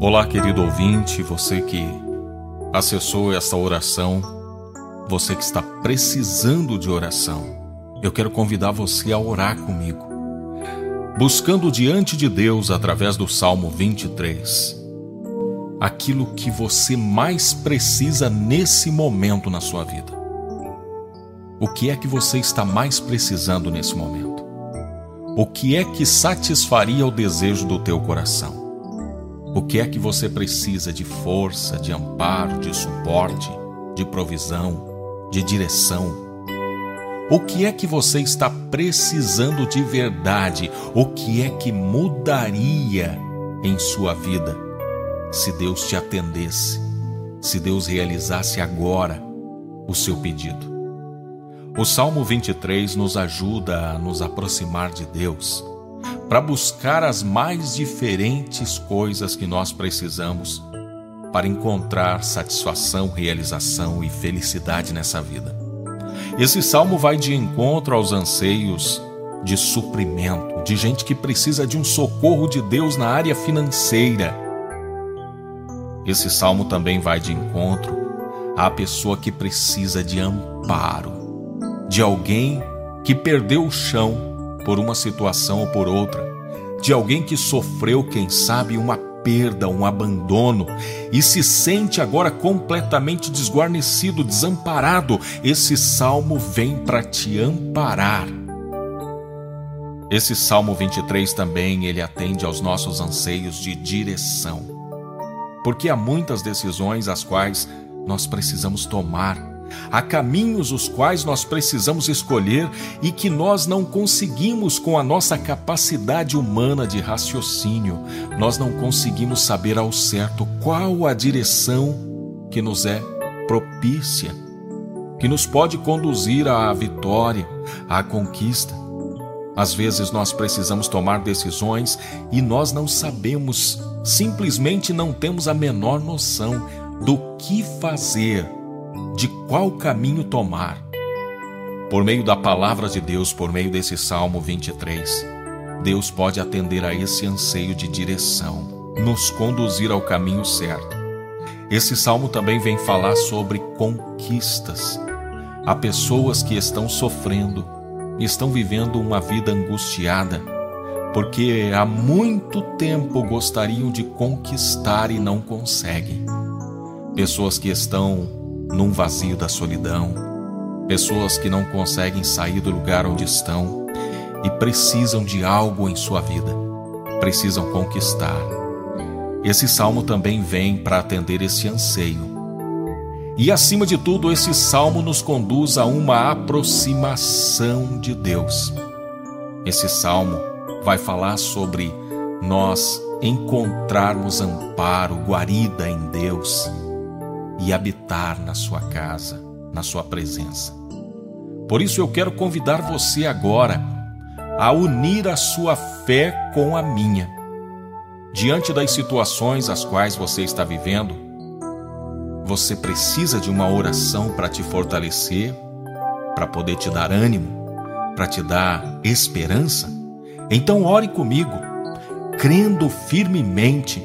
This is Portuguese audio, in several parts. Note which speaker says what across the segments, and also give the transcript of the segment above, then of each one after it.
Speaker 1: Olá, querido ouvinte, você que acessou essa oração, você que está precisando de oração. Eu quero convidar você a orar comigo. Buscando diante de Deus através do Salmo 23 aquilo que você mais precisa nesse momento na sua vida. O que é que você está mais precisando nesse momento? O que é que satisfaria o desejo do teu coração? O que é que você precisa de força, de amparo, de suporte, de provisão, de direção? O que é que você está precisando de verdade? O que é que mudaria em sua vida se Deus te atendesse? Se Deus realizasse agora o seu pedido? O Salmo 23 nos ajuda a nos aproximar de Deus para buscar as mais diferentes coisas que nós precisamos para encontrar satisfação, realização e felicidade nessa vida. Esse salmo vai de encontro aos anseios de suprimento, de gente que precisa de um socorro de Deus na área financeira. Esse salmo também vai de encontro à pessoa que precisa de amparo, de alguém que perdeu o chão por uma situação ou por outra, de alguém que sofreu, quem sabe, uma perda, um abandono e se sente agora completamente desguarnecido, desamparado, esse salmo vem para te amparar. Esse Salmo 23 também ele atende aos nossos anseios de direção. Porque há muitas decisões as quais nós precisamos tomar Há caminhos os quais nós precisamos escolher e que nós não conseguimos com a nossa capacidade humana de raciocínio. Nós não conseguimos saber ao certo qual a direção que nos é propícia, que nos pode conduzir à vitória, à conquista. Às vezes nós precisamos tomar decisões e nós não sabemos, simplesmente não temos a menor noção do que fazer de qual caminho tomar. Por meio da palavra de Deus, por meio desse Salmo 23, Deus pode atender a esse anseio de direção, nos conduzir ao caminho certo. Esse salmo também vem falar sobre conquistas. Há pessoas que estão sofrendo, estão vivendo uma vida angustiada, porque há muito tempo gostariam de conquistar e não conseguem. Pessoas que estão num vazio da solidão, pessoas que não conseguem sair do lugar onde estão e precisam de algo em sua vida, precisam conquistar. Esse salmo também vem para atender esse anseio. E acima de tudo, esse salmo nos conduz a uma aproximação de Deus. Esse salmo vai falar sobre nós encontrarmos amparo, guarida em Deus e habitar na sua casa, na sua presença. Por isso eu quero convidar você agora a unir a sua fé com a minha. Diante das situações as quais você está vivendo, você precisa de uma oração para te fortalecer, para poder te dar ânimo, para te dar esperança? Então ore comigo, crendo firmemente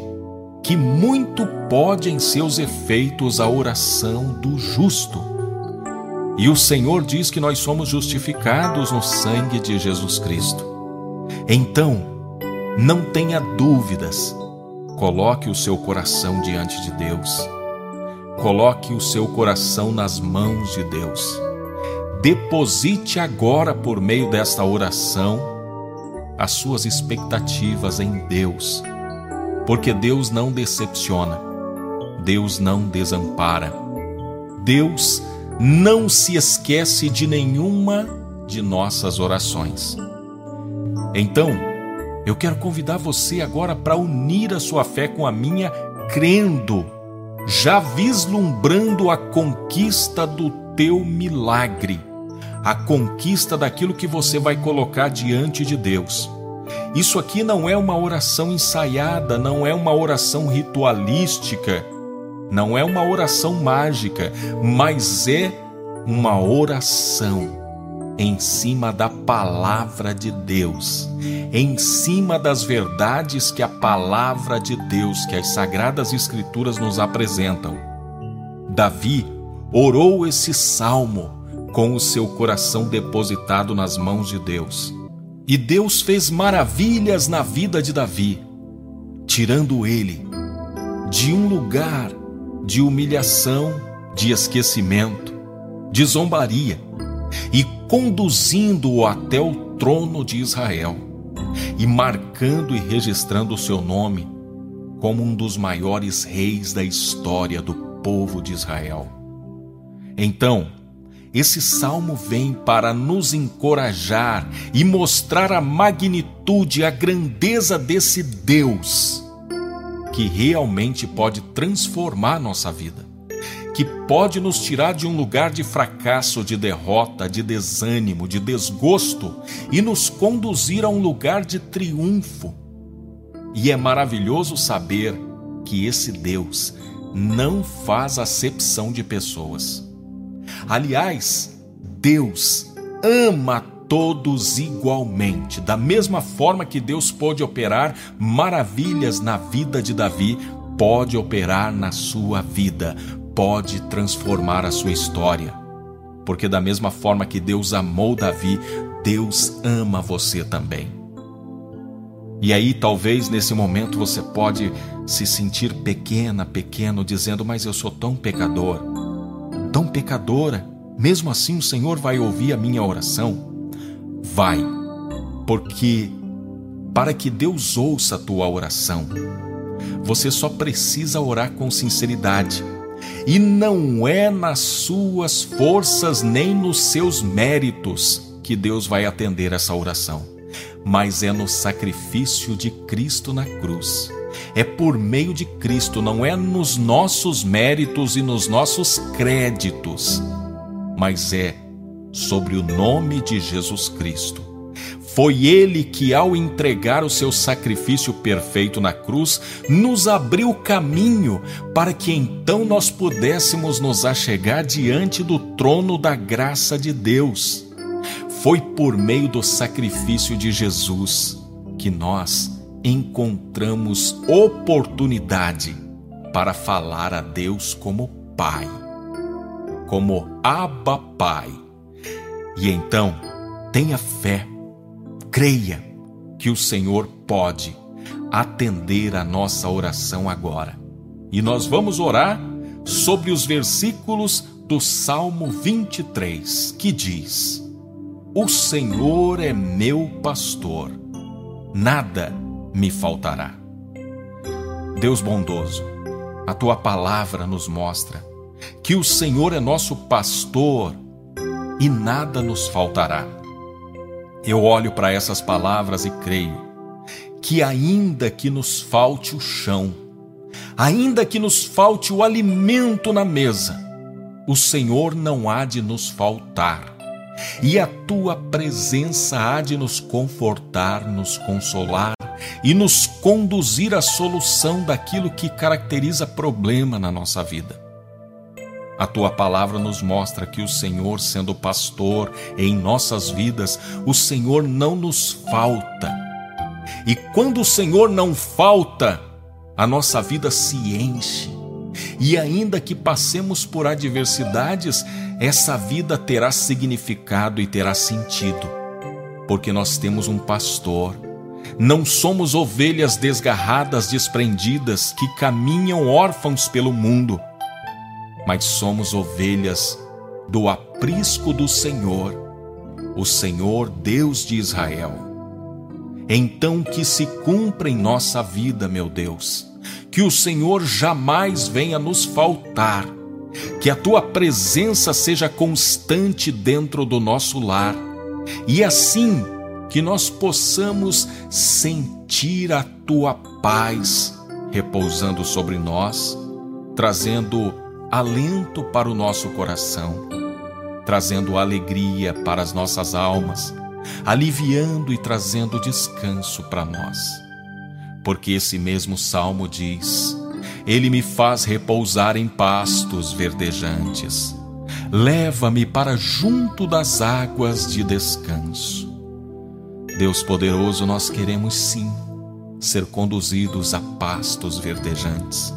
Speaker 1: que muito pode em seus efeitos a oração do justo. E o Senhor diz que nós somos justificados no sangue de Jesus Cristo. Então, não tenha dúvidas. Coloque o seu coração diante de Deus. Coloque o seu coração nas mãos de Deus. Deposite agora, por meio desta oração, as suas expectativas em Deus porque Deus não decepciona, Deus não desampara, Deus não se esquece de nenhuma de nossas orações. Então, eu quero convidar você agora para unir a sua fé com a minha, crendo, já vislumbrando a conquista do teu milagre, a conquista daquilo que você vai colocar diante de Deus. Isso aqui não é uma oração ensaiada, não é uma oração ritualística, não é uma oração mágica, mas é uma oração em cima da palavra de Deus, em cima das verdades que a palavra de Deus, que as sagradas escrituras nos apresentam. Davi orou esse salmo com o seu coração depositado nas mãos de Deus. E Deus fez maravilhas na vida de Davi, tirando ele de um lugar de humilhação, de esquecimento, de zombaria e conduzindo-o até o trono de Israel e marcando e registrando o seu nome como um dos maiores reis da história do povo de Israel. Então, esse salmo vem para nos encorajar e mostrar a magnitude, a grandeza desse Deus que realmente pode transformar nossa vida que pode nos tirar de um lugar de fracasso, de derrota, de desânimo, de desgosto e nos conduzir a um lugar de triunfo. E é maravilhoso saber que esse Deus não faz acepção de pessoas. Aliás, Deus ama todos igualmente. Da mesma forma que Deus pôde operar maravilhas na vida de Davi, pode operar na sua vida pode transformar a sua história. Porque, da mesma forma que Deus amou Davi, Deus ama você também. E aí, talvez nesse momento você pode se sentir pequena, pequeno, dizendo: Mas eu sou tão pecador, tão pecadora. Mesmo assim, o Senhor vai ouvir a minha oração? Vai, porque para que Deus ouça a tua oração, você só precisa orar com sinceridade e não é nas suas forças nem nos seus méritos que Deus vai atender essa oração, mas é no sacrifício de Cristo na cruz. É por meio de Cristo, não é nos nossos méritos e nos nossos créditos, mas é sobre o nome de Jesus Cristo foi ele que, ao entregar o seu sacrifício perfeito na cruz, nos abriu caminho para que então nós pudéssemos nos achegar diante do trono da graça de Deus. Foi por meio do sacrifício de Jesus que nós encontramos oportunidade para falar a Deus como Pai, como Abba Pai. E então, tenha fé creia que o Senhor pode atender a nossa oração agora. E nós vamos orar sobre os versículos do Salmo 23, que diz: O Senhor é meu pastor, nada me faltará. Deus bondoso, a tua palavra nos mostra que o Senhor é nosso pastor e nada nos faltará. Eu olho para essas palavras e creio que, ainda que nos falte o chão, ainda que nos falte o alimento na mesa, o Senhor não há de nos faltar, e a tua presença há de nos confortar, nos consolar e nos conduzir à solução daquilo que caracteriza problema na nossa vida. A tua palavra nos mostra que o Senhor, sendo pastor em nossas vidas, o Senhor não nos falta. E quando o Senhor não falta, a nossa vida se enche. E ainda que passemos por adversidades, essa vida terá significado e terá sentido, porque nós temos um pastor. Não somos ovelhas desgarradas, desprendidas, que caminham órfãos pelo mundo mas somos ovelhas do aprisco do Senhor, o Senhor Deus de Israel. Então que se cumpra em nossa vida, meu Deus, que o Senhor jamais venha nos faltar, que a tua presença seja constante dentro do nosso lar, e assim que nós possamos sentir a tua paz repousando sobre nós, trazendo alento para o nosso coração, trazendo alegria para as nossas almas, aliviando e trazendo descanso para nós. Porque esse mesmo salmo diz: Ele me faz repousar em pastos verdejantes, leva-me para junto das águas de descanso. Deus poderoso, nós queremos sim ser conduzidos a pastos verdejantes,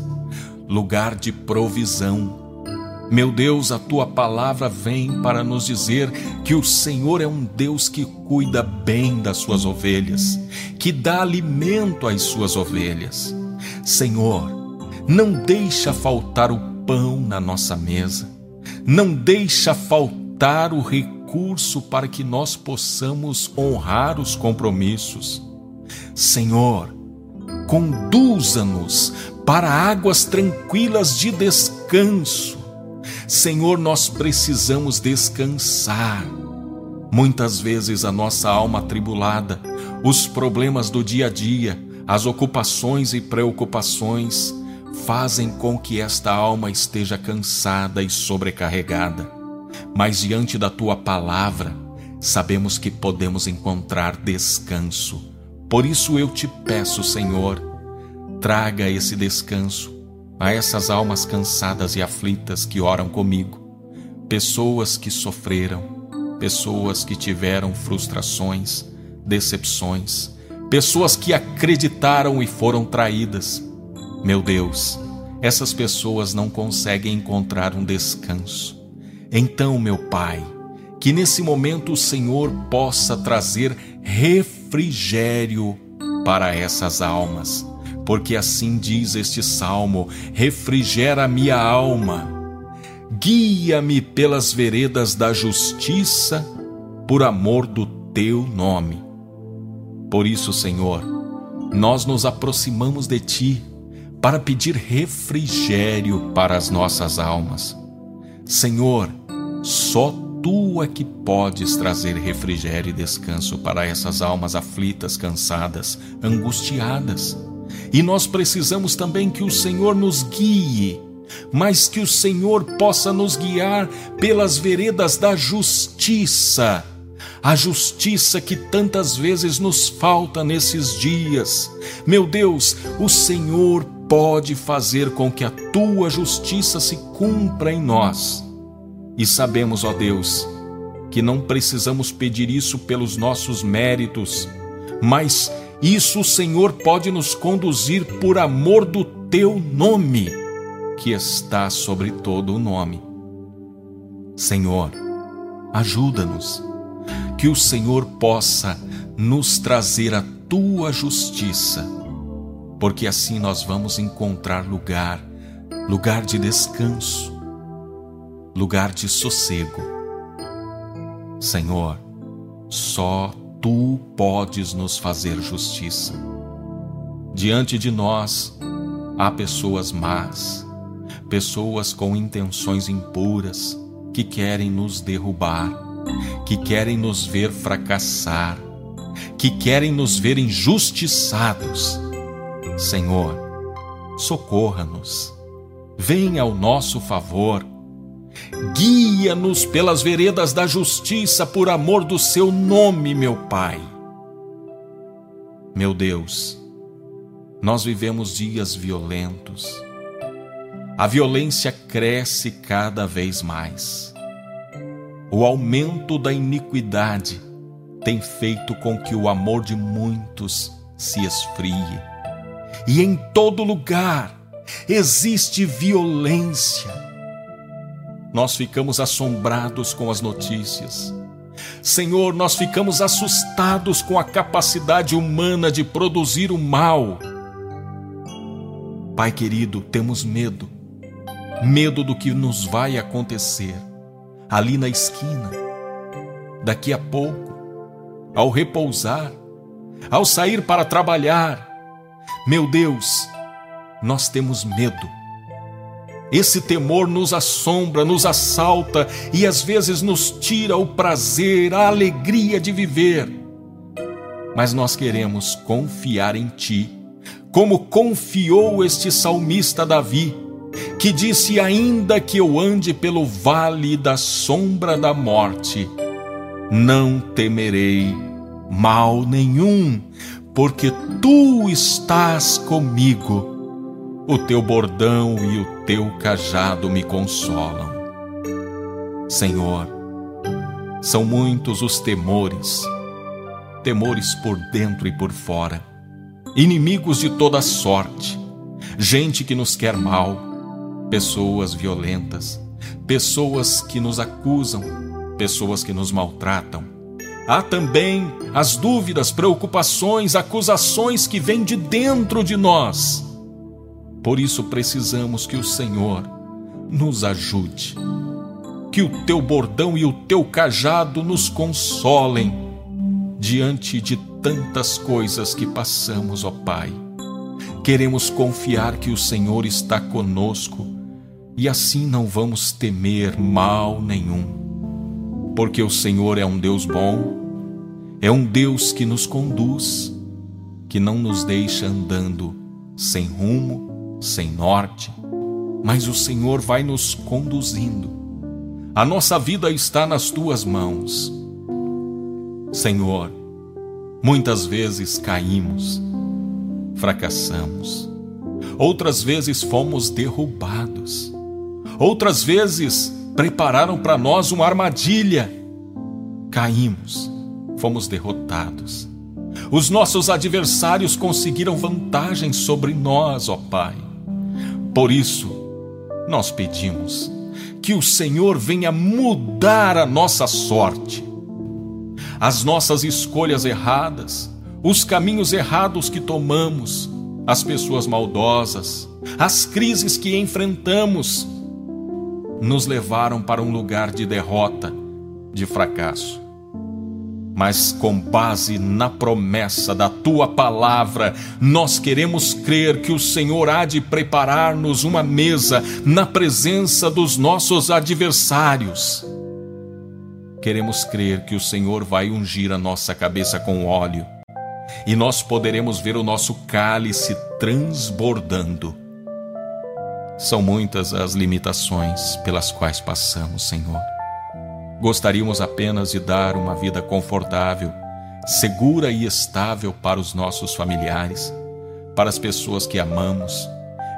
Speaker 1: lugar de provisão. Meu Deus, a tua palavra vem para nos dizer que o Senhor é um Deus que cuida bem das suas ovelhas, que dá alimento às suas ovelhas. Senhor, não deixa faltar o pão na nossa mesa, não deixa faltar o recurso para que nós possamos honrar os compromissos. Senhor, conduza-nos para águas tranquilas de descanso. Senhor, nós precisamos descansar. Muitas vezes a nossa alma atribulada, os problemas do dia a dia, as ocupações e preocupações fazem com que esta alma esteja cansada e sobrecarregada. Mas diante da tua palavra, sabemos que podemos encontrar descanso. Por isso eu te peço, Senhor, traga esse descanso a essas almas cansadas e aflitas que oram comigo, pessoas que sofreram, pessoas que tiveram frustrações, decepções, pessoas que acreditaram e foram traídas. Meu Deus, essas pessoas não conseguem encontrar um descanso. Então, meu Pai, que nesse momento o Senhor possa trazer refrigério para essas almas, porque assim diz este salmo: refrigera minha alma, guia-me pelas veredas da justiça, por amor do teu nome. Por isso, Senhor, nós nos aproximamos de Ti para pedir refrigério para as nossas almas. Senhor, só Tu é que podes trazer refrigério e descanso para essas almas aflitas, cansadas, angustiadas. E nós precisamos também que o Senhor nos guie, mas que o Senhor possa nos guiar pelas veredas da justiça a justiça que tantas vezes nos falta nesses dias. Meu Deus, o Senhor pode fazer com que a tua justiça se cumpra em nós. E sabemos, ó Deus, que não precisamos pedir isso pelos nossos méritos, mas isso o Senhor pode nos conduzir por amor do teu nome, que está sobre todo o nome. Senhor, ajuda-nos que o Senhor possa nos trazer a tua justiça, porque assim nós vamos encontrar lugar, lugar de descanso, lugar de sossego. Senhor, só tu podes nos fazer justiça. Diante de nós há pessoas más, pessoas com intenções impuras que querem nos derrubar que querem nos ver fracassar, que querem nos ver injustiçados. Senhor, socorra-nos, venha ao nosso favor, guia-nos pelas veredas da justiça por amor do seu nome, meu Pai. Meu Deus, nós vivemos dias violentos. A violência cresce cada vez mais. O aumento da iniquidade tem feito com que o amor de muitos se esfrie. E em todo lugar existe violência. Nós ficamos assombrados com as notícias. Senhor, nós ficamos assustados com a capacidade humana de produzir o mal. Pai querido, temos medo, medo do que nos vai acontecer ali na esquina. Daqui a pouco, ao repousar, ao sair para trabalhar, meu Deus, nós temos medo. Esse temor nos assombra, nos assalta e às vezes nos tira o prazer, a alegria de viver. Mas nós queremos confiar em Ti, como confiou este salmista Davi que disse: Ainda que eu ande pelo vale da sombra da morte, não temerei mal nenhum, porque tu estás comigo. O teu bordão e o teu cajado me consolam. Senhor, são muitos os temores, temores por dentro e por fora, inimigos de toda sorte, gente que nos quer mal, pessoas violentas, pessoas que nos acusam, pessoas que nos maltratam. Há também as dúvidas, preocupações, acusações que vêm de dentro de nós. Por isso precisamos que o Senhor nos ajude que o teu bordão e o teu cajado nos consolem diante de tantas coisas que passamos, ó Pai. Queremos confiar que o Senhor está conosco e assim não vamos temer mal nenhum, porque o Senhor é um Deus bom, é um Deus que nos conduz, que não nos deixa andando sem rumo, sem norte, mas o Senhor vai nos conduzindo a nossa vida está nas tuas mãos. Senhor, muitas vezes caímos, fracassamos, outras vezes fomos derrubados, outras vezes prepararam para nós uma armadilha. Caímos, fomos derrotados. Os nossos adversários conseguiram vantagem sobre nós, ó Pai. Por isso, nós pedimos que o Senhor venha mudar a nossa sorte. As nossas escolhas erradas, os caminhos errados que tomamos, as pessoas maldosas, as crises que enfrentamos, nos levaram para um lugar de derrota, de fracasso mas com base na promessa da tua palavra, nós queremos crer que o Senhor há de preparar-nos uma mesa na presença dos nossos adversários. Queremos crer que o Senhor vai ungir a nossa cabeça com óleo e nós poderemos ver o nosso cálice transbordando. São muitas as limitações pelas quais passamos, Senhor Gostaríamos apenas de dar uma vida confortável, segura e estável para os nossos familiares, para as pessoas que amamos.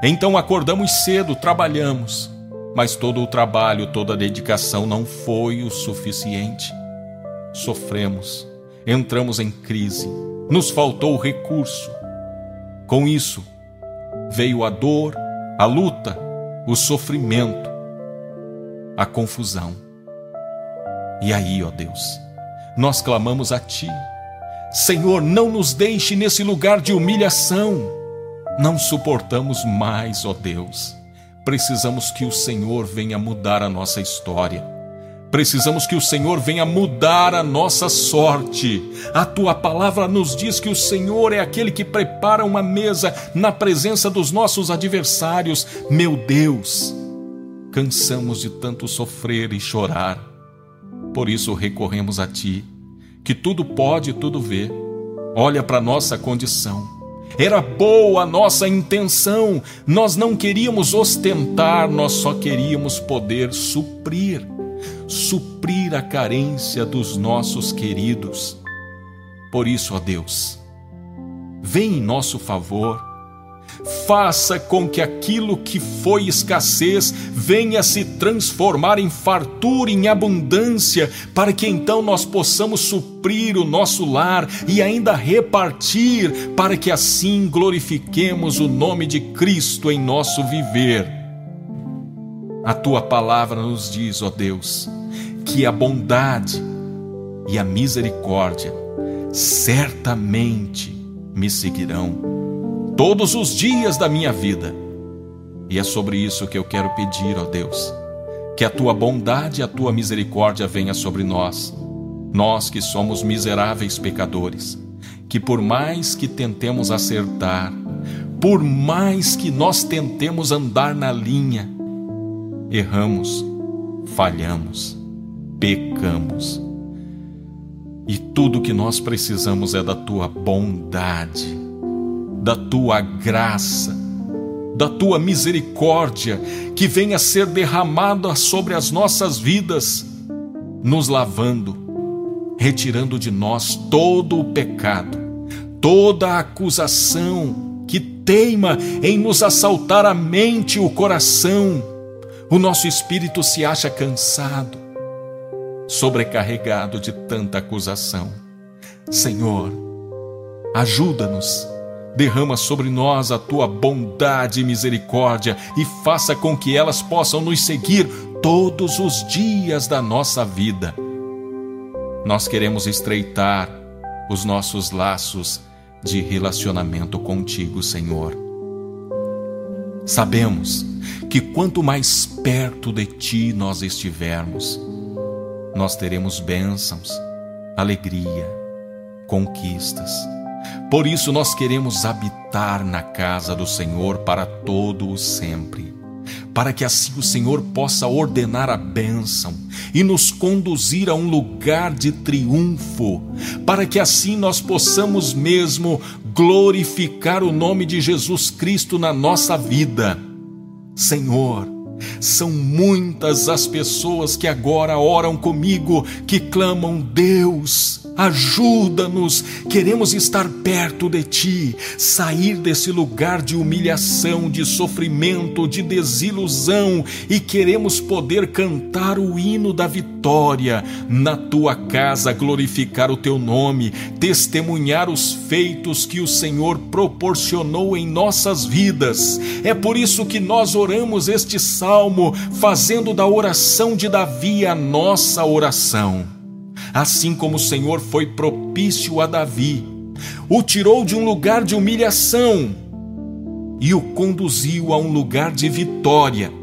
Speaker 1: Então acordamos cedo, trabalhamos, mas todo o trabalho, toda a dedicação não foi o suficiente. Sofremos, entramos em crise, nos faltou recurso. Com isso, veio a dor, a luta, o sofrimento, a confusão. E aí, ó Deus, nós clamamos a Ti. Senhor, não nos deixe nesse lugar de humilhação. Não suportamos mais, ó Deus. Precisamos que o Senhor venha mudar a nossa história. Precisamos que o Senhor venha mudar a nossa sorte. A tua palavra nos diz que o Senhor é aquele que prepara uma mesa na presença dos nossos adversários. Meu Deus, cansamos de tanto sofrer e chorar por isso recorremos a Ti, que tudo pode e tudo vê. Olha para nossa condição. Era boa a nossa intenção, nós não queríamos ostentar, nós só queríamos poder suprir suprir a carência dos nossos queridos. Por isso, ó Deus, vem em nosso favor faça com que aquilo que foi escassez venha se transformar em fartura, em abundância, para que então nós possamos suprir o nosso lar e ainda repartir, para que assim glorifiquemos o nome de Cristo em nosso viver. A tua palavra nos diz, ó Deus, que a bondade e a misericórdia certamente me seguirão todos os dias da minha vida. E é sobre isso que eu quero pedir, ó Deus, que a tua bondade e a tua misericórdia venha sobre nós, nós que somos miseráveis pecadores, que por mais que tentemos acertar, por mais que nós tentemos andar na linha, erramos, falhamos, pecamos. E tudo que nós precisamos é da tua bondade da tua graça, da tua misericórdia que venha a ser derramada sobre as nossas vidas, nos lavando, retirando de nós todo o pecado, toda a acusação que teima em nos assaltar a mente e o coração. O nosso espírito se acha cansado, sobrecarregado de tanta acusação. Senhor, ajuda-nos, derrama sobre nós a tua bondade e misericórdia e faça com que elas possam nos seguir todos os dias da nossa vida. Nós queremos estreitar os nossos laços de relacionamento contigo, Senhor. Sabemos que quanto mais perto de ti nós estivermos, nós teremos bênçãos, alegria, conquistas. Por isso nós queremos habitar na casa do Senhor para todo o sempre para que assim o Senhor possa ordenar a bênção e nos conduzir a um lugar de triunfo, para que assim nós possamos mesmo glorificar o nome de Jesus Cristo na nossa vida. Senhor, são muitas as pessoas que agora oram comigo, que clamam: Deus, ajuda-nos, queremos estar perto de Ti, sair desse lugar de humilhação, de sofrimento, de desilusão e queremos poder cantar o hino da vitória na Tua casa, glorificar o Teu nome, testemunhar os feitos que o Senhor proporcionou em nossas vidas. É por isso que nós oramos este salmo, fazendo da oração de Davi a nossa oração assim como o Senhor foi propício a Davi, o tirou de um lugar de humilhação e o conduziu a um lugar de vitória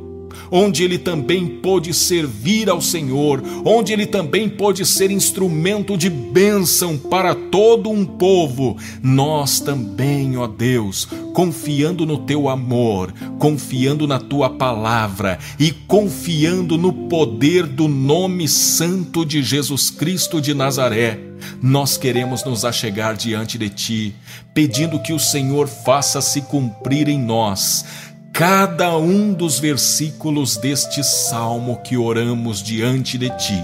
Speaker 1: onde ele também pôde servir ao Senhor, onde ele também pôde ser instrumento de bênção para todo um povo. Nós também, ó Deus, confiando no teu amor, confiando na tua palavra e confiando no poder do nome santo de Jesus Cristo de Nazaré, nós queremos nos achegar diante de ti, pedindo que o Senhor faça se cumprir em nós cada um dos versículos deste salmo que oramos diante de ti.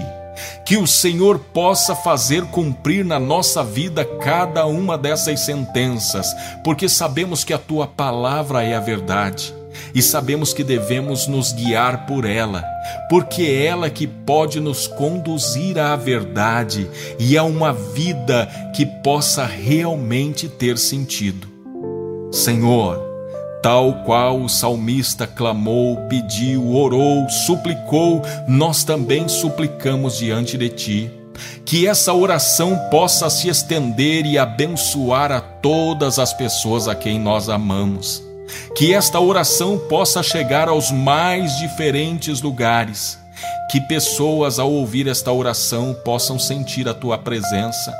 Speaker 1: Que o Senhor possa fazer cumprir na nossa vida cada uma dessas sentenças, porque sabemos que a tua palavra é a verdade e sabemos que devemos nos guiar por ela, porque é ela que pode nos conduzir à verdade e a uma vida que possa realmente ter sentido. Senhor, Tal qual o salmista clamou, pediu, orou, suplicou, nós também suplicamos diante de ti. Que essa oração possa se estender e abençoar a todas as pessoas a quem nós amamos. Que esta oração possa chegar aos mais diferentes lugares. Que pessoas, ao ouvir esta oração, possam sentir a tua presença.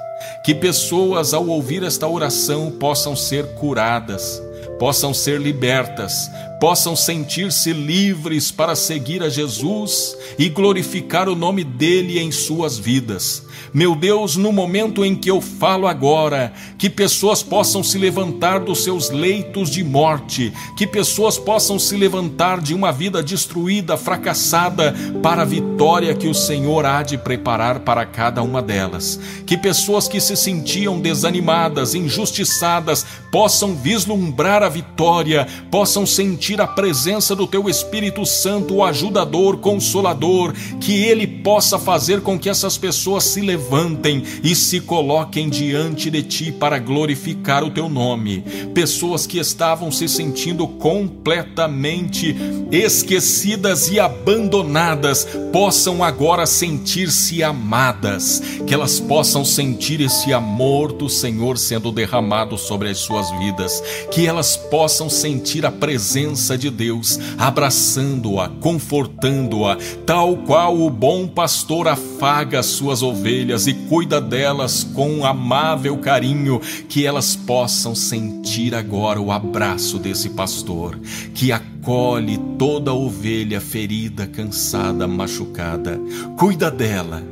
Speaker 1: Que pessoas, ao ouvir esta oração, possam ser curadas possam ser libertas, possam sentir-se livres para seguir a Jesus e glorificar o nome dele em suas vidas. Meu Deus, no momento em que eu falo agora, que pessoas possam se levantar dos seus leitos de morte, que pessoas possam se levantar de uma vida destruída, fracassada, para a vitória que o Senhor há de preparar para cada uma delas. Que pessoas que se sentiam desanimadas, injustiçadas, possam vislumbrar a vitória, possam sentir a presença do Teu Espírito Santo, o ajudador, consolador, que ele possa fazer com que essas pessoas se levantem e se coloquem diante de ti para glorificar o teu nome. Pessoas que estavam se sentindo completamente esquecidas e abandonadas possam agora sentir-se amadas, que elas possam sentir esse amor do Senhor sendo derramado sobre as suas vidas, que elas possam sentir a presença de Deus abraçando-a, confortando-a, tal qual o bom pastor afaga as suas ovelhas ovelhas e cuida delas com um amável carinho, que elas possam sentir agora o abraço desse pastor, que acolhe toda ovelha ferida, cansada, machucada, cuida dela,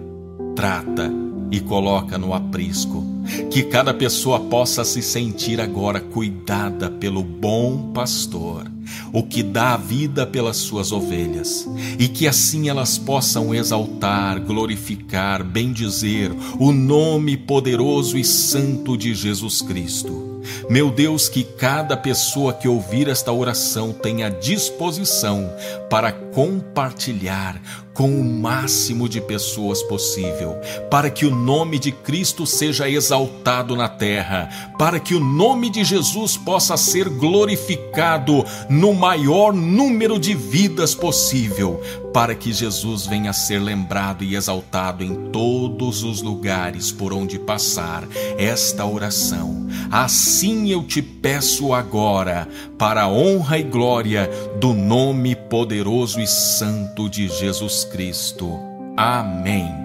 Speaker 1: trata e coloca no aprisco. Que cada pessoa possa se sentir agora cuidada pelo bom pastor o que dá a vida pelas suas ovelhas, e que assim elas possam exaltar, glorificar, bendizer o nome poderoso e santo de Jesus Cristo. Meu Deus, que cada pessoa que ouvir esta oração tenha disposição para compartilhar com o máximo de pessoas possível, para que o nome de Cristo seja exaltado na terra, para que o nome de Jesus possa ser glorificado no maior número de vidas possível, para que Jesus venha a ser lembrado e exaltado em todos os lugares por onde passar esta oração. Assim eu te peço agora, para a honra e glória do nome poderoso e santo de Jesus Cristo. Amém.